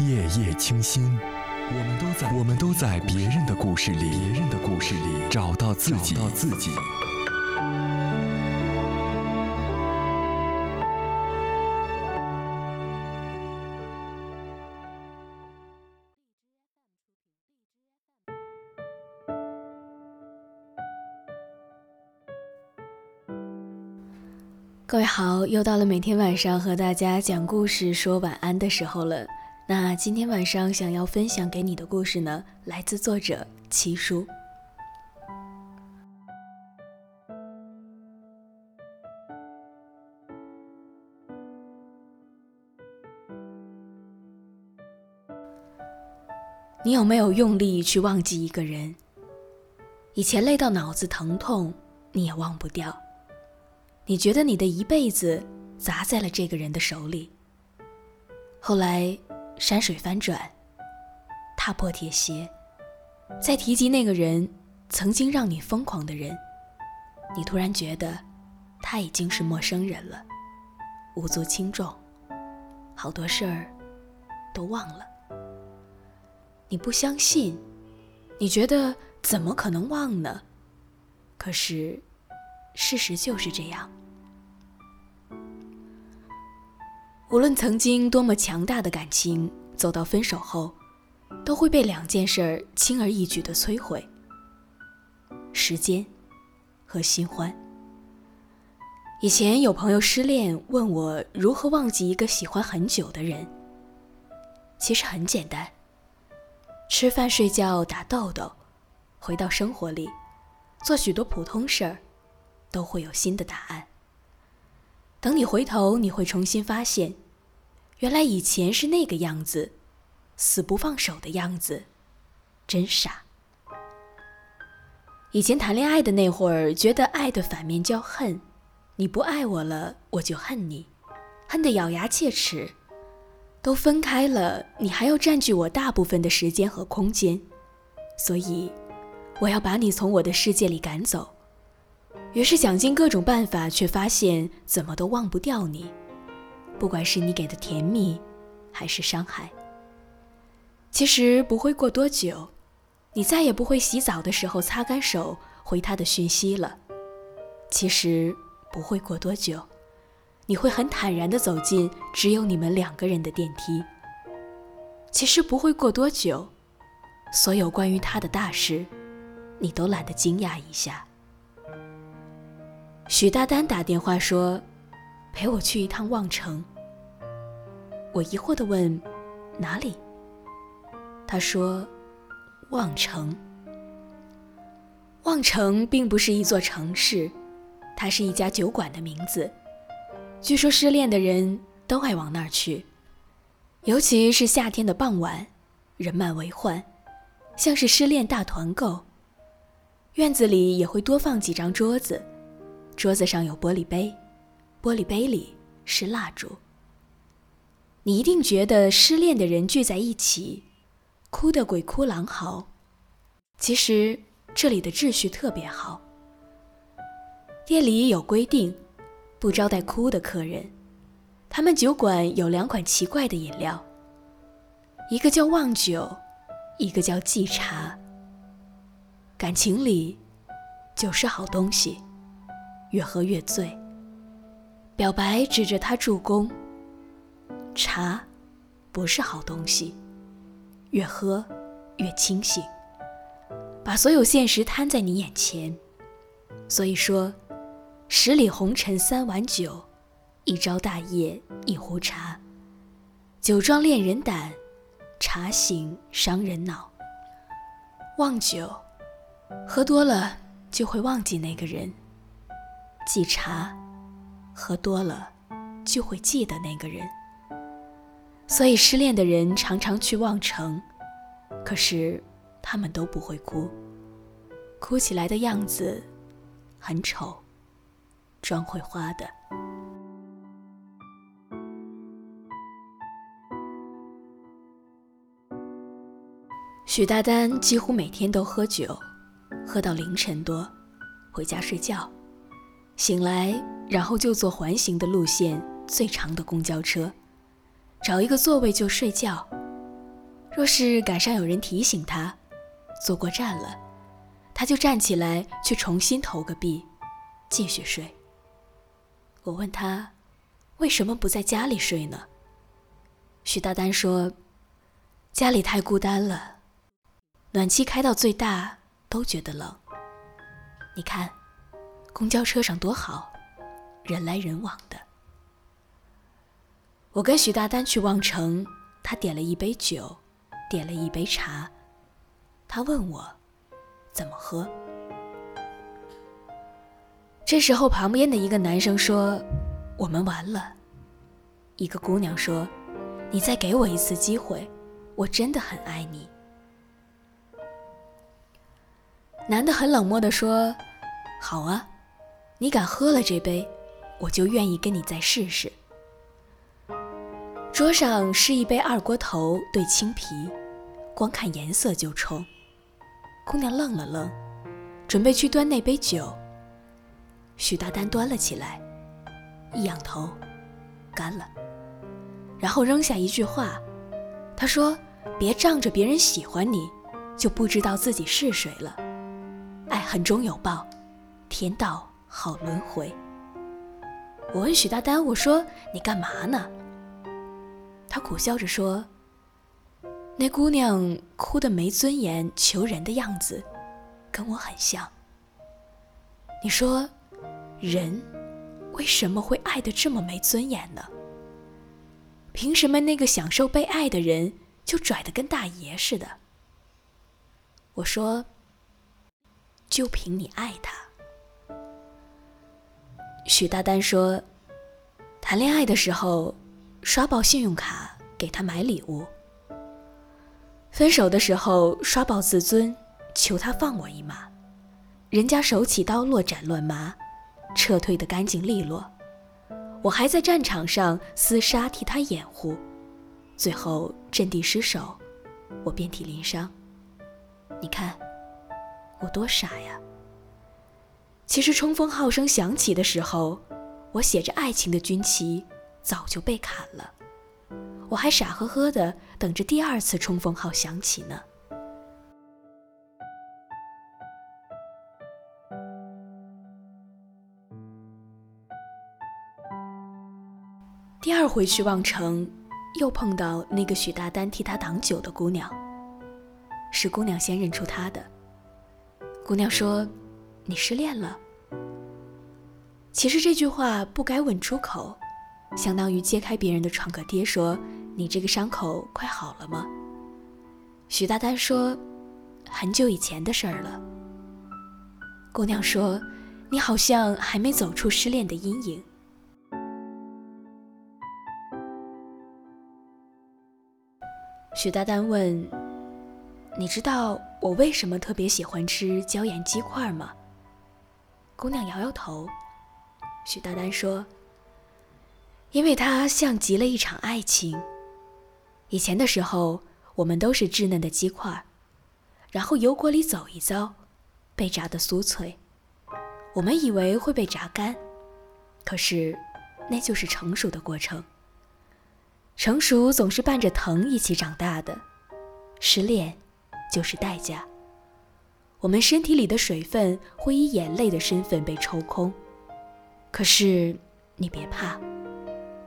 夜夜清心，我们都在我们都在别人的故事里，别人的故事里找到自己，找到自己。各位好，又到了每天晚上和大家讲故事、说晚安的时候了。那今天晚上想要分享给你的故事呢，来自作者七叔。你有没有用力去忘记一个人？以前累到脑子疼痛，你也忘不掉。你觉得你的一辈子砸在了这个人的手里。后来山水翻转，踏破铁鞋，再提及那个人曾经让你疯狂的人，你突然觉得他已经是陌生人了，无足轻重，好多事儿都忘了。你不相信，你觉得怎么可能忘呢？可是事实就是这样。无论曾经多么强大的感情，走到分手后，都会被两件事儿轻而易举的摧毁：时间和新欢。以前有朋友失恋，问我如何忘记一个喜欢很久的人。其实很简单，吃饭、睡觉、打豆豆，回到生活里，做许多普通事儿，都会有新的答案。等你回头，你会重新发现，原来以前是那个样子，死不放手的样子，真傻。以前谈恋爱的那会儿，觉得爱的反面叫恨，你不爱我了，我就恨你，恨得咬牙切齿。都分开了，你还要占据我大部分的时间和空间，所以我要把你从我的世界里赶走。于是想尽各种办法，却发现怎么都忘不掉你。不管是你给的甜蜜，还是伤害。其实不会过多久，你再也不会洗澡的时候擦干手回他的讯息了。其实不会过多久，你会很坦然地走进只有你们两个人的电梯。其实不会过多久，所有关于他的大事，你都懒得惊讶一下。许大丹打电话说：“陪我去一趟望城。”我疑惑地问：“哪里？”他说：“望城。”望城并不是一座城市，它是一家酒馆的名字。据说失恋的人都爱往那儿去，尤其是夏天的傍晚，人满为患，像是失恋大团购。院子里也会多放几张桌子。桌子上有玻璃杯，玻璃杯里是蜡烛。你一定觉得失恋的人聚在一起，哭得鬼哭狼嚎。其实这里的秩序特别好。店里有规定，不招待哭的客人。他们酒馆有两款奇怪的饮料，一个叫忘酒，一个叫寄茶。感情里，酒是好东西。越喝越醉。表白指着他助攻。茶，不是好东西。越喝越清醒。把所有现实摊在你眼前。所以说，十里红尘三碗酒，一朝大业一壶茶。酒壮恋人胆，茶醒伤人脑。忘酒，喝多了就会忘记那个人。记茶，喝多了就会记得那个人。所以失恋的人常常去望城，可是他们都不会哭，哭起来的样子很丑，妆会花的。许大丹几乎每天都喝酒，喝到凌晨多，回家睡觉。醒来，然后就坐环形的路线最长的公交车，找一个座位就睡觉，若是赶上有人提醒他，坐过站了，他就站起来去重新投个币，继续睡。我问他，为什么不在家里睡呢？许大丹说，家里太孤单了，暖气开到最大都觉得冷。你看，公交车上多好，人来人往的。我跟许大丹去望城，他点了一杯酒，点了一杯茶。他问我怎么喝。这时候，旁边的一个男生说：“我们完了。”一个姑娘说：“你再给我一次机会，我真的很爱你。”男的很冷漠地说：“好啊，你敢喝了这杯，我就愿意跟你再试试。”桌上是一杯二锅头兑青啤，光看颜色就冲。姑娘愣了愣，准备去端那杯酒。许大丹端了起来，一仰头，干了，然后扔下一句话：“他说，别仗着别人喜欢你，就不知道自己是谁了。爱恨终有报，天道好轮回。”我问许大丹：“我说你干嘛呢？”他苦笑着说：“那姑娘哭得没尊严、求人的样子，跟我很像。你说，人为什么会爱得这么没尊严呢？凭什么那个享受被爱的人就拽得跟大爷似的？”我说：“就凭你爱他。”许大丹说：“谈恋爱的时候。”刷爆信用卡给他买礼物，分手的时候刷爆自尊求他放我一马，人家手起刀落斩乱麻，撤退的干净利落，我还在战场上厮杀替他掩护，最后阵地失守，我遍体鳞伤。你看我多傻呀！其实冲锋号声响起的时候，我写着爱情的军旗。早就被砍了，我还傻呵呵的等着第二次冲锋号响起呢。第二回去望城，又碰到那个许大丹替他挡酒的姑娘。是姑娘先认出他的。姑娘说：“你失恋了。”其实这句话不该问出口。相当于揭开别人的创可贴，说：“你这个伤口快好了吗？”许大丹说：“很久以前的事儿了。”姑娘说：“你好像还没走出失恋的阴影。”许大丹问：“你知道我为什么特别喜欢吃椒盐鸡块吗？”姑娘摇摇头。许丹丹说。因为它像极了一场爱情。以前的时候，我们都是稚嫩的鸡块，然后油锅里走一遭，被炸得酥脆。我们以为会被炸干，可是那就是成熟的过程。成熟总是伴着疼一起长大的，失恋就是代价。我们身体里的水分会以眼泪的身份被抽空，可是你别怕。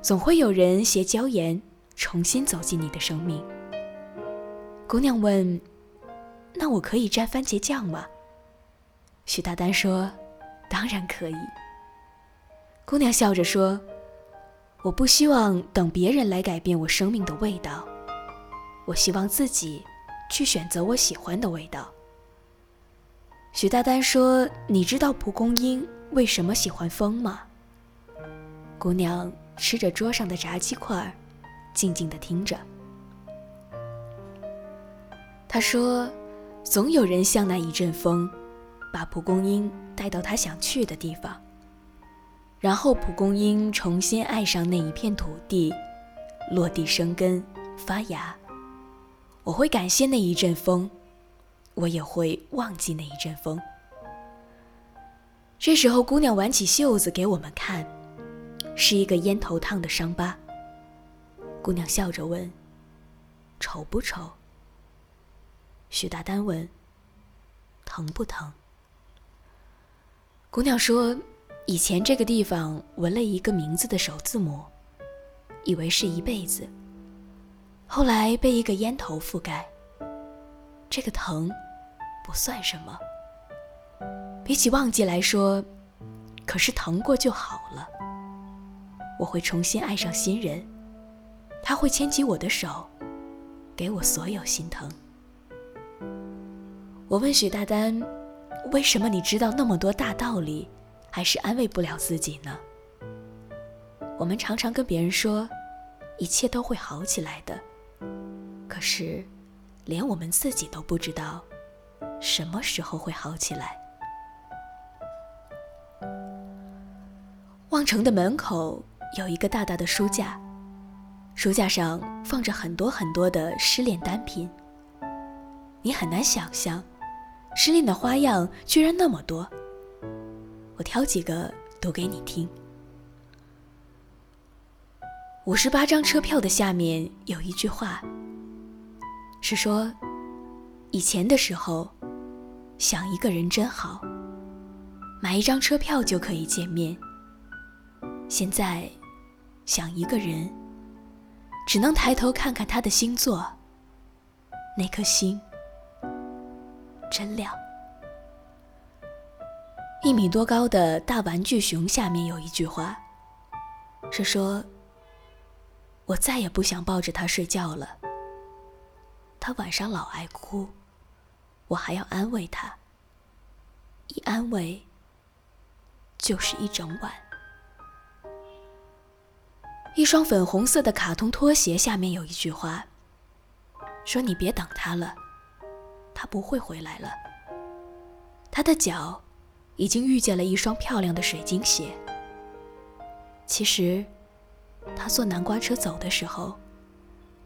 总会有人携椒盐重新走进你的生命。姑娘问：“那我可以蘸番茄酱吗？”许大丹说：“当然可以。”姑娘笑着说：“我不希望等别人来改变我生命的味道，我希望自己去选择我喜欢的味道。”许大丹说：“你知道蒲公英为什么喜欢风吗？”姑娘。吃着桌上的炸鸡块，静静的听着。他说：“总有人像那一阵风，把蒲公英带到他想去的地方。然后蒲公英重新爱上那一片土地，落地生根发芽。我会感谢那一阵风，我也会忘记那一阵风。”这时候，姑娘挽起袖子给我们看。是一个烟头烫的伤疤。姑娘笑着问：“丑不丑？”许大丹问：“疼不疼？”姑娘说：“以前这个地方纹了一个名字的首字母，以为是一辈子。后来被一个烟头覆盖，这个疼不算什么。比起忘记来说，可是疼过就好了。我会重新爱上新人，他会牵起我的手，给我所有心疼。”我问许大丹。为什么你知道那么多大道理，还是安慰不了自己呢？我们常常跟别人说，一切都会好起来的，可是，连我们自己都不知道，什么时候会好起来。望城的门口有一个大大的书架，书架上放着很多很多的失恋单品，你很难想象。失恋的花样居然那么多，我挑几个读给你听。五十八张车票的下面有一句话，是说：以前的时候，想一个人真好，买一张车票就可以见面。现在，想一个人，只能抬头看看他的星座，那颗星。真亮。一米多高的大玩具熊下面有一句话，是说：“我再也不想抱着他睡觉了。他晚上老爱哭，我还要安慰他。一安慰，就是一整晚。”一双粉红色的卡通拖鞋下面有一句话，说：“你别等他了。”他不会回来了。他的脚已经遇见了一双漂亮的水晶鞋。其实，他坐南瓜车走的时候，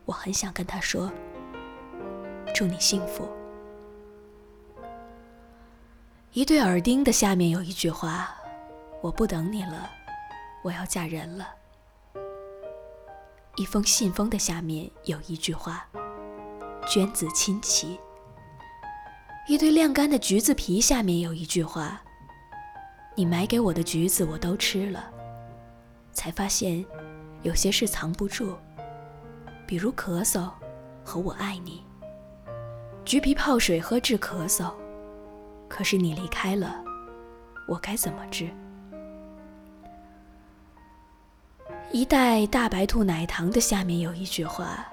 我很想跟他说：“祝你幸福。”一对耳钉的下面有一句话：“我不等你了，我要嫁人了。”一封信封的下面有一句话：“娟子亲戚。”一堆晾干的橘子皮下面有一句话：“你买给我的橘子我都吃了，才发现有些事藏不住，比如咳嗽和我爱你。橘皮泡水喝治咳嗽，可是你离开了，我该怎么治？”一袋大白兔奶糖的下面有一句话：“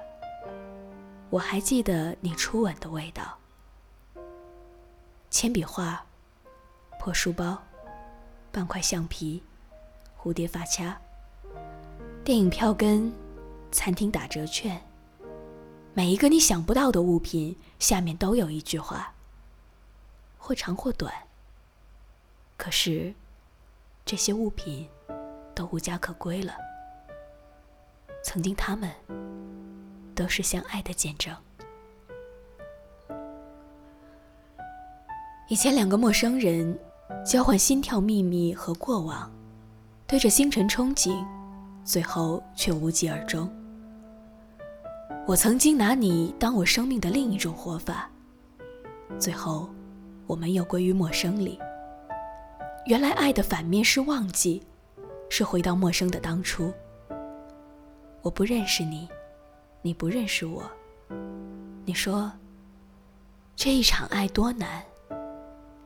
我还记得你初吻的味道。”铅笔画、破书包、半块橡皮、蝴蝶发卡、电影票根、餐厅打折券，每一个你想不到的物品下面都有一句话，或长或短。可是，这些物品都无家可归了。曾经，他们都是相爱的见证。以前两个陌生人交换心跳秘密和过往，对着星辰憧憬，最后却无疾而终。我曾经拿你当我生命的另一种活法，最后我们又归于陌生里。原来爱的反面是忘记，是回到陌生的当初。我不认识你，你不认识我。你说这一场爱多难。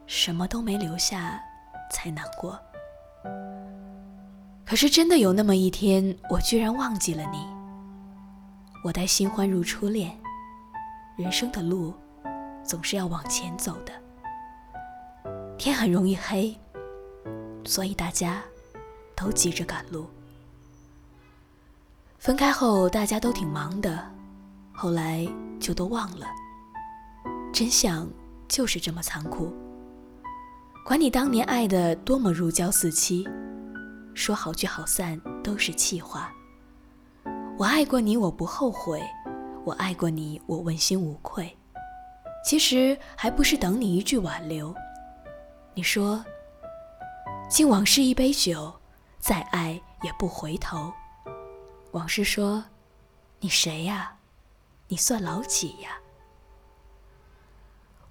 什么都没留下，才难过。可是真的有那么一天，我居然忘记了你。我待新欢如初恋，人生的路总是要往前走的。天很容易黑，所以大家都急着赶路。分开后，大家都挺忙的，后来就都忘了。真相就是这么残酷。管你当年爱的多么如胶似漆，说好聚好散都是气话。我爱过你，我不后悔；我爱过你，我问心无愧。其实还不是等你一句挽留。你说，敬往事一杯酒，再爱也不回头。往事说，你谁呀？你算老几呀？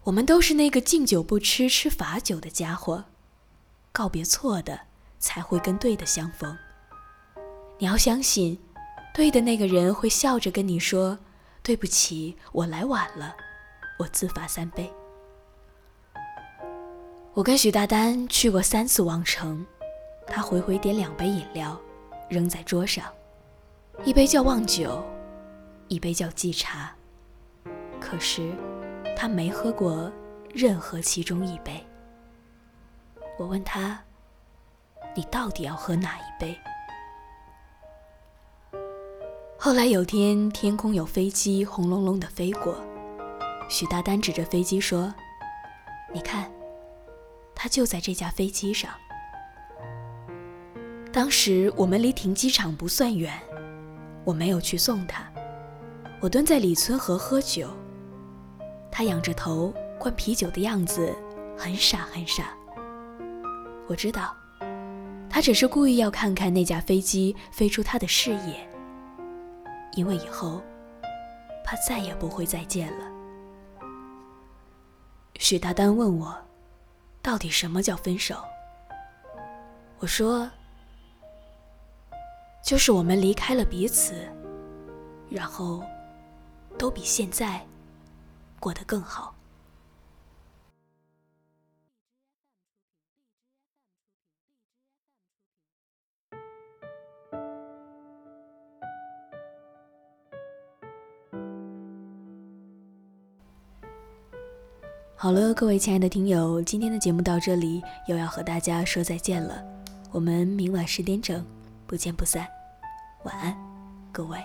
我们都是那个敬酒不吃吃罚酒的家伙。告别错的，才会跟对的相逢。你要相信，对的那个人会笑着跟你说：“对不起，我来晚了，我自罚三杯。”我跟许大丹去过三次王城，他回回点两杯饮料，扔在桌上，一杯叫忘酒，一杯叫寄茶。可是，他没喝过任何其中一杯。我问他：“你到底要喝哪一杯？”后来有天，天空有飞机轰隆隆的飞过，许大丹指着飞机说：“你看。”他就在这架飞机上。当时我们离停机场不算远，我没有去送他，我蹲在李村河喝酒。他仰着头灌啤酒的样子很傻很傻。我知道，他只是故意要看看那架飞机飞出他的视野，因为以后怕再也不会再见了。许大丹问我。到底什么叫分手？我说，就是我们离开了彼此，然后都比现在过得更好。好了，各位亲爱的听友，今天的节目到这里又要和大家说再见了。我们明晚十点整不见不散，晚安，各位。